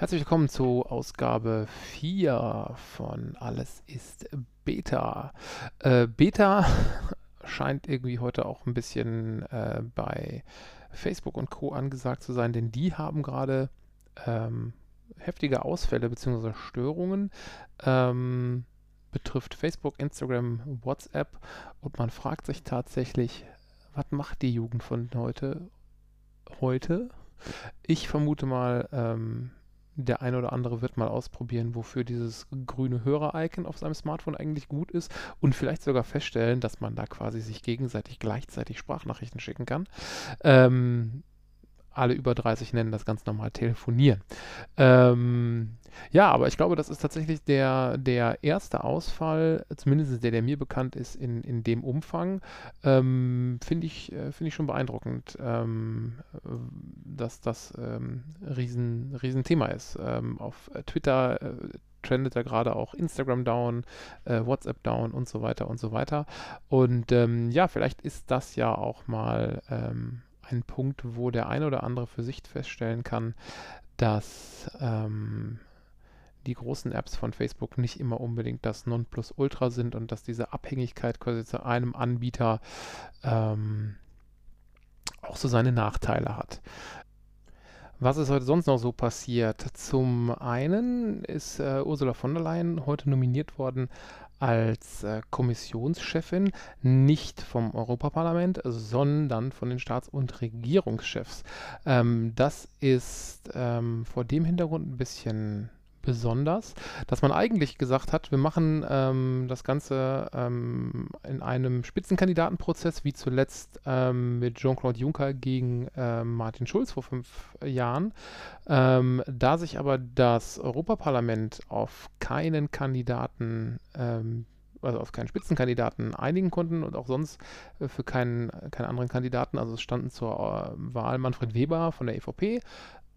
Herzlich willkommen zu Ausgabe 4 von Alles ist Beta. Äh, Beta scheint irgendwie heute auch ein bisschen äh, bei Facebook und Co. angesagt zu sein, denn die haben gerade ähm, heftige Ausfälle bzw. Störungen. Ähm, betrifft Facebook, Instagram, WhatsApp und man fragt sich tatsächlich, was macht die Jugend von heute? Heute? Ich vermute mal, ähm, der eine oder andere wird mal ausprobieren, wofür dieses grüne Hörer-Icon auf seinem Smartphone eigentlich gut ist und vielleicht sogar feststellen, dass man da quasi sich gegenseitig gleichzeitig Sprachnachrichten schicken kann. Ähm, alle über 30 nennen das ganz normal telefonieren. Ähm, ja, aber ich glaube, das ist tatsächlich der, der erste Ausfall, zumindest der, der mir bekannt ist, in, in dem Umfang. Ähm, Finde ich, äh, find ich schon beeindruckend, ähm, dass das ähm, riesen, riesen Thema ist. Ähm, auf Twitter äh, trendet da gerade auch Instagram down, äh, WhatsApp down und so weiter und so weiter. Und ähm, ja, vielleicht ist das ja auch mal ein Punkt, wo der eine oder andere für sich feststellen kann, dass ähm, die großen Apps von Facebook nicht immer unbedingt das Nonplusultra sind und dass diese Abhängigkeit quasi zu einem Anbieter ähm, auch so seine Nachteile hat. Was ist heute sonst noch so passiert? Zum einen ist äh, Ursula von der Leyen heute nominiert worden als äh, Kommissionschefin, nicht vom Europaparlament, sondern von den Staats- und Regierungschefs. Ähm, das ist ähm, vor dem Hintergrund ein bisschen besonders, dass man eigentlich gesagt hat, wir machen ähm, das Ganze ähm, in einem Spitzenkandidatenprozess, wie zuletzt ähm, mit Jean-Claude Juncker gegen ähm, Martin Schulz vor fünf Jahren. Ähm, da sich aber das Europaparlament auf keinen Kandidaten ähm, also auf keinen Spitzenkandidaten einigen konnten und auch sonst äh, für keinen, keinen anderen Kandidaten. Also es standen zur äh, Wahl Manfred Weber von der EVP,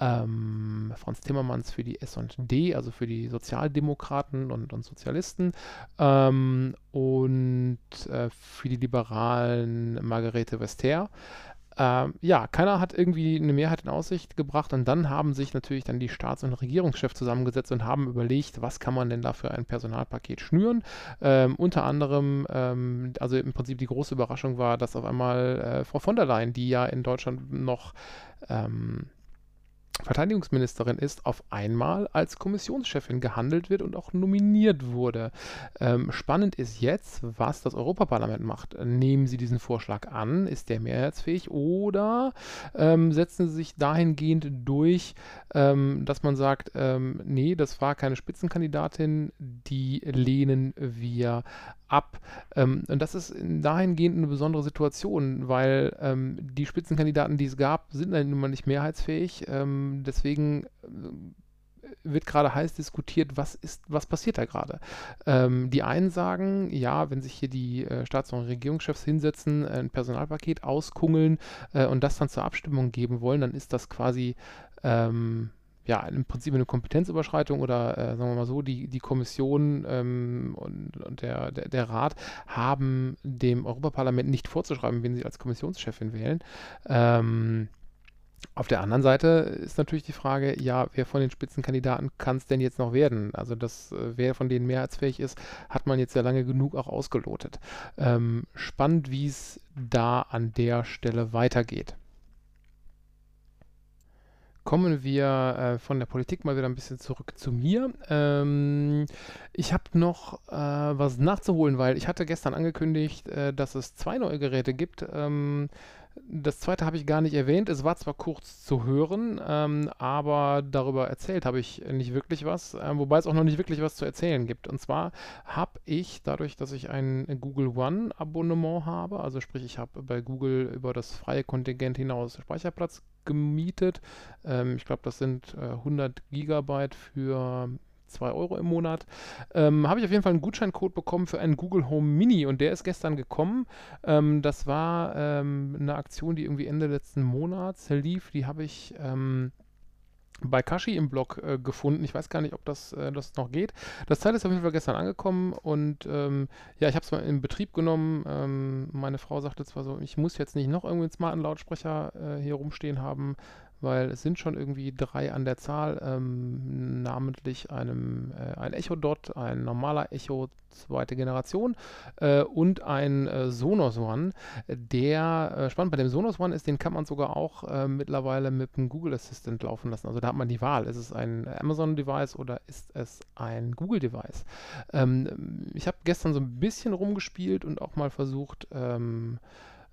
ähm, Franz Timmermans für die S&D, also für die Sozialdemokraten und, und Sozialisten ähm, und äh, für die Liberalen Margarete Vester. Ähm, ja, keiner hat irgendwie eine Mehrheit in Aussicht gebracht und dann haben sich natürlich dann die Staats- und Regierungschefs zusammengesetzt und haben überlegt, was kann man denn da für ein Personalpaket schnüren. Ähm, unter anderem, ähm, also im Prinzip die große Überraschung war, dass auf einmal äh, Frau von der Leyen, die ja in Deutschland noch ähm, Verteidigungsministerin ist, auf einmal als Kommissionschefin gehandelt wird und auch nominiert wurde. Ähm, spannend ist jetzt, was das Europaparlament macht. Nehmen Sie diesen Vorschlag an? Ist der mehrheitsfähig? Oder ähm, setzen Sie sich dahingehend durch, ähm, dass man sagt, ähm, nee, das war keine Spitzenkandidatin, die lehnen wir ab. Ähm, und das ist dahingehend eine besondere Situation, weil ähm, die Spitzenkandidaten, die es gab, sind nun mal nicht mehrheitsfähig. Ähm, deswegen äh, wird gerade heiß diskutiert, was ist, was passiert da gerade. Ähm, die einen sagen, ja, wenn sich hier die äh, Staats- und Regierungschefs hinsetzen, ein Personalpaket auskungeln äh, und das dann zur Abstimmung geben wollen, dann ist das quasi ähm, ja, im Prinzip eine Kompetenzüberschreitung oder äh, sagen wir mal so, die, die Kommission ähm, und, und der, der, der, Rat haben dem Europaparlament nicht vorzuschreiben, wen sie als Kommissionschefin wählen. Ähm, auf der anderen Seite ist natürlich die Frage, ja, wer von den Spitzenkandidaten kann es denn jetzt noch werden? Also das, äh, wer von denen mehrheitsfähig ist, hat man jetzt ja lange genug auch ausgelotet. Ähm, spannend, wie es da an der Stelle weitergeht kommen wir äh, von der Politik mal wieder ein bisschen zurück zu mir. Ähm, ich habe noch äh, was nachzuholen, weil ich hatte gestern angekündigt, äh, dass es zwei neue Geräte gibt. Ähm, das zweite habe ich gar nicht erwähnt. Es war zwar kurz zu hören, ähm, aber darüber erzählt habe ich nicht wirklich was, äh, wobei es auch noch nicht wirklich was zu erzählen gibt. Und zwar habe ich, dadurch, dass ich ein Google One Abonnement habe, also sprich, ich habe bei Google über das freie Kontingent hinaus Speicherplatz gemietet. Ähm, ich glaube, das sind äh, 100 Gigabyte für 2 Euro im Monat, ähm, habe ich auf jeden Fall einen Gutscheincode bekommen für einen Google Home Mini und der ist gestern gekommen. Ähm, das war ähm, eine Aktion, die irgendwie Ende letzten Monats lief. Die habe ich ähm, bei Kashi im Blog äh, gefunden. Ich weiß gar nicht, ob das, äh, das noch geht. Das Teil ist auf jeden Fall gestern angekommen und ähm, ja, ich habe es mal in Betrieb genommen. Ähm, meine Frau sagte zwar so, ich muss jetzt nicht noch irgendwie einen smarten Lautsprecher äh, hier rumstehen haben, weil es sind schon irgendwie drei an der Zahl, ähm, namentlich einem äh, ein Echo Dot, ein normaler Echo zweite Generation äh, und ein äh, Sonos One. Der äh, spannend bei dem Sonos One ist, den kann man sogar auch äh, mittlerweile mit dem Google Assistant laufen lassen. Also da hat man die Wahl. Ist es ein Amazon Device oder ist es ein Google Device? Ähm, ich habe gestern so ein bisschen rumgespielt und auch mal versucht, ähm,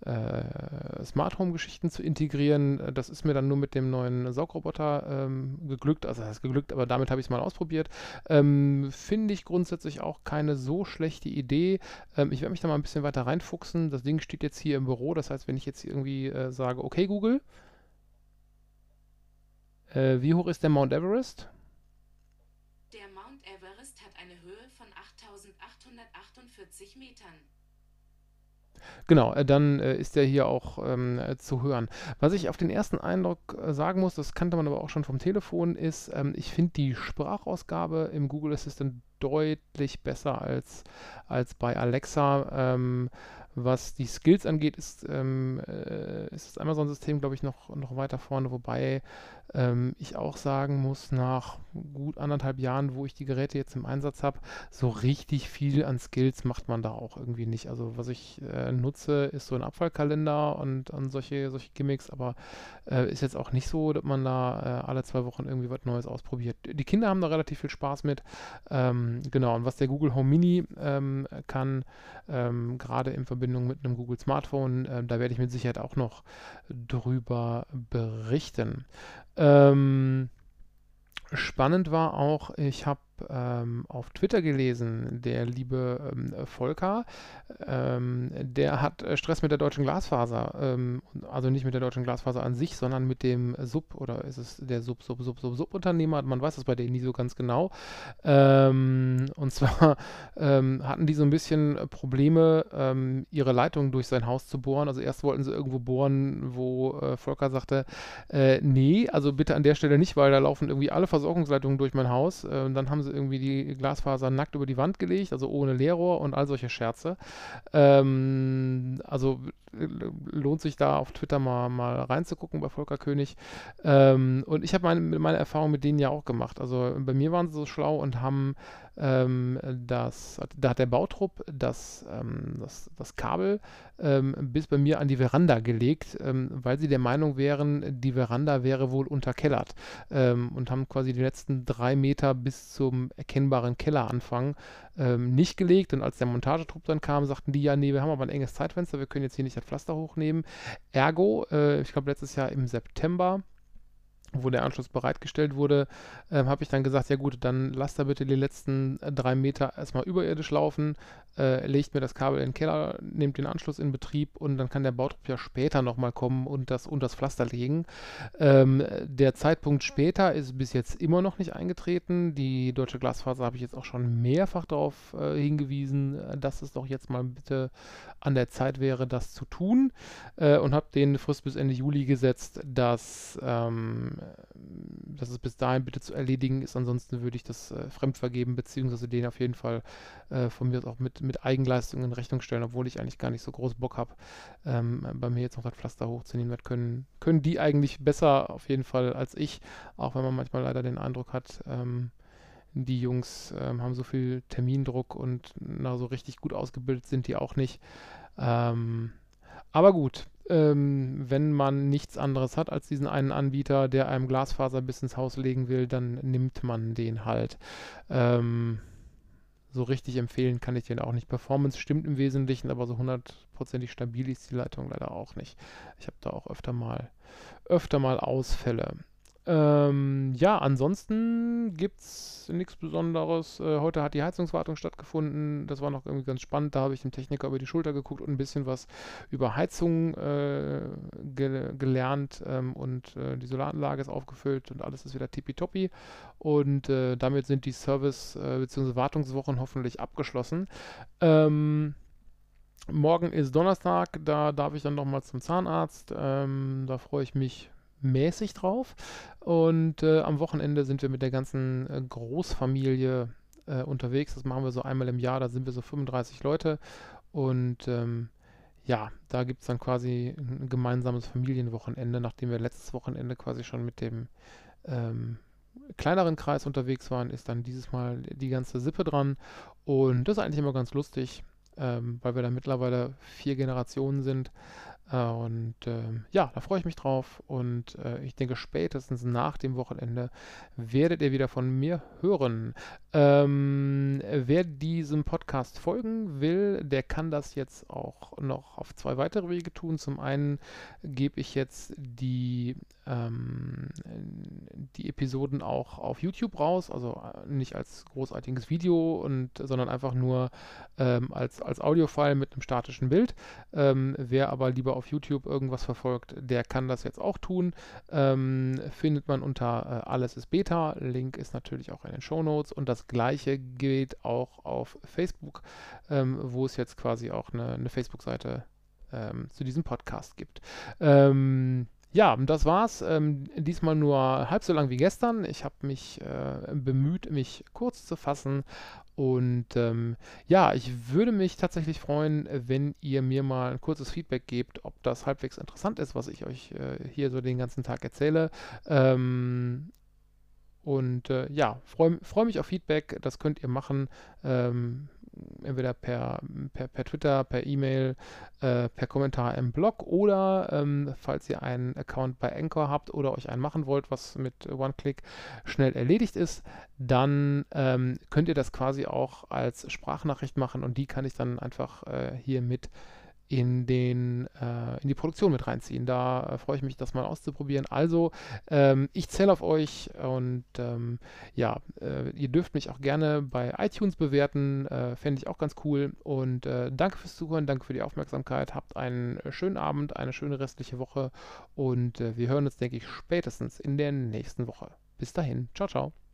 äh, Smart Home Geschichten zu integrieren. Äh, das ist mir dann nur mit dem neuen Saugroboter ähm, geglückt. Also das ist geglückt, aber damit habe ich es mal ausprobiert. Ähm, Finde ich grundsätzlich auch keine so schlechte Idee. Ähm, ich werde mich da mal ein bisschen weiter reinfuchsen. Das Ding steht jetzt hier im Büro. Das heißt, wenn ich jetzt irgendwie äh, sage, okay Google, äh, wie hoch ist der Mount Everest? Der Mount Everest hat eine Höhe von 8848 Metern. Genau, äh, dann äh, ist der hier auch ähm, äh, zu hören. Was ich auf den ersten Eindruck sagen muss, das kannte man aber auch schon vom Telefon, ist, ähm, ich finde die Sprachausgabe im Google Assistant deutlich besser als, als bei Alexa. Ähm, was die Skills angeht, ist, ähm, äh, ist das Amazon-System, glaube ich, noch, noch weiter vorne, wobei ähm, ich auch sagen muss, nach gut anderthalb Jahren, wo ich die Geräte jetzt im Einsatz habe, so richtig viel an Skills macht man da auch irgendwie nicht. Also was ich äh, nutze, ist so ein Abfallkalender und, und solche, solche Gimmicks, aber äh, ist jetzt auch nicht so, dass man da äh, alle zwei Wochen irgendwie was Neues ausprobiert. Die Kinder haben da relativ viel Spaß mit. Ähm, genau, und was der Google Home Mini ähm, kann, ähm, gerade in Verbindung mit einem Google Smartphone, äh, da werde ich mit Sicherheit auch noch drüber berichten. Ähm, spannend war auch, ich habe ähm, auf Twitter gelesen, der liebe ähm, Volker, ähm, der hat äh, Stress mit der deutschen Glasfaser, ähm, also nicht mit der deutschen Glasfaser an sich, sondern mit dem Sub oder ist es der Sub, Sub, Sub, Sub, Subunternehmer, man weiß das bei denen nie so ganz genau. Ähm, und zwar hatten die so ein bisschen Probleme, ihre Leitung durch sein Haus zu bohren. Also erst wollten sie irgendwo bohren, wo äh, Volker sagte, äh, nee, also bitte an der Stelle nicht, weil da laufen irgendwie alle Versorgungsleitungen durch mein Haus. Äh, dann haben sie sie irgendwie die Glasfaser nackt über die Wand gelegt, also ohne Leerrohr und all solche Scherze. Ähm, also lohnt sich da auf Twitter mal, mal reinzugucken bei Volker König. Ähm, und ich habe meine, meine Erfahrung mit denen ja auch gemacht. Also bei mir waren sie so schlau und haben ähm, das, da hat der Bautrupp das, ähm, das, das Kabel ähm, bis bei mir an die Veranda gelegt, ähm, weil sie der Meinung wären, die Veranda wäre wohl unterkellert und haben quasi die letzten drei Meter bis zum erkennbaren Kelleranfang ähm, nicht gelegt. Und als der Montagetrupp dann kam, sagten die, ja, nee, wir haben aber ein enges Zeitfenster, wir können jetzt hier nicht das Pflaster hochnehmen. Ergo, äh, ich glaube letztes Jahr im September, wo der Anschluss bereitgestellt wurde, äh, habe ich dann gesagt, ja gut, dann lasst da bitte die letzten äh, drei Meter erstmal überirdisch laufen, äh, legt mir das Kabel in den Keller, nehmt den Anschluss in Betrieb und dann kann der Bautrupp ja später nochmal kommen und das unter das Pflaster legen. Ähm, der Zeitpunkt später ist bis jetzt immer noch nicht eingetreten. Die Deutsche Glasfaser habe ich jetzt auch schon mehrfach darauf äh, hingewiesen, äh, dass es doch jetzt mal bitte an der Zeit wäre, das zu tun äh, und habe den Frist bis Ende Juli gesetzt, dass, ähm, dass es bis dahin bitte zu erledigen ist. Ansonsten würde ich das äh, fremd vergeben, beziehungsweise den auf jeden Fall äh, von mir auch mit, mit Eigenleistungen in Rechnung stellen, obwohl ich eigentlich gar nicht so groß Bock habe, ähm, bei mir jetzt noch das Pflaster hochzunehmen. Das können, können die eigentlich besser auf jeden Fall als ich, auch wenn man manchmal leider den Eindruck hat, ähm, die Jungs ähm, haben so viel Termindruck und na, so richtig gut ausgebildet sind die auch nicht. Ähm, aber gut, ähm, wenn man nichts anderes hat als diesen einen Anbieter, der einem Glasfaser bis ins Haus legen will, dann nimmt man den halt. Ähm, so richtig empfehlen kann ich den auch nicht. Performance stimmt im Wesentlichen, aber so hundertprozentig stabil ist die Leitung leider auch nicht. Ich habe da auch öfter mal, öfter mal Ausfälle. Ähm, ja, ansonsten gibt es nichts Besonderes. Äh, heute hat die Heizungswartung stattgefunden. Das war noch irgendwie ganz spannend. Da habe ich dem Techniker über die Schulter geguckt und ein bisschen was über Heizung äh, ge gelernt. Ähm, und äh, die Solaranlage ist aufgefüllt und alles ist wieder tippitoppi. Und äh, damit sind die Service- äh, bzw. Wartungswochen hoffentlich abgeschlossen. Ähm, Morgen ist Donnerstag, da darf ich dann nochmal zum Zahnarzt. Ähm, da freue ich mich mäßig drauf. Und äh, am Wochenende sind wir mit der ganzen äh, Großfamilie äh, unterwegs. Das machen wir so einmal im Jahr. Da sind wir so 35 Leute. Und ähm, ja, da gibt es dann quasi ein gemeinsames Familienwochenende, nachdem wir letztes Wochenende quasi schon mit dem ähm, kleineren Kreis unterwegs waren, ist dann dieses Mal die ganze Sippe dran. Und das ist eigentlich immer ganz lustig, ähm, weil wir da mittlerweile vier Generationen sind. Äh, und äh, ja, da freue ich mich drauf. Und äh, ich denke, spätestens nach dem Wochenende werdet ihr wieder von mir hören. Ähm, wer diesem Podcast folgen will, der kann das jetzt auch noch auf zwei weitere Wege tun. Zum einen gebe ich jetzt die, ähm, die Episoden auch auf YouTube raus, also äh, nicht als großartiges Video, und, sondern einfach nur ähm, als, als Audiofile mit einem statischen Bild. Ähm, wer aber lieber auf YouTube irgendwas verfolgt, der kann das jetzt auch tun. Ähm, findet man unter äh, Alles ist Beta. Link ist natürlich auch in den Show Notes und das gleiche gilt auch auf Facebook, ähm, wo es jetzt quasi auch eine, eine Facebook-Seite ähm, zu diesem Podcast gibt. Ähm, ja, das war's. Ähm, diesmal nur halb so lang wie gestern. Ich habe mich äh, bemüht, mich kurz zu fassen. Und ähm, ja, ich würde mich tatsächlich freuen, wenn ihr mir mal ein kurzes Feedback gebt, ob das halbwegs interessant ist, was ich euch äh, hier so den ganzen Tag erzähle. Ähm, und äh, ja, freue freu mich auf Feedback. Das könnt ihr machen. Ähm, entweder per, per, per Twitter, per E-Mail, äh, per Kommentar im Blog oder ähm, falls ihr einen Account bei Anchor habt oder euch einen machen wollt, was mit One-Click schnell erledigt ist, dann ähm, könnt ihr das quasi auch als Sprachnachricht machen und die kann ich dann einfach äh, hier mit in, den, äh, in die Produktion mit reinziehen. Da äh, freue ich mich, das mal auszuprobieren. Also, ähm, ich zähle auf euch und ähm, ja, äh, ihr dürft mich auch gerne bei iTunes bewerten. Äh, Fände ich auch ganz cool. Und äh, danke fürs Zuhören, danke für die Aufmerksamkeit. Habt einen äh, schönen Abend, eine schöne restliche Woche und wir hören uns, denke ich, spätestens in der nächsten Woche. Bis dahin. Ciao, ciao.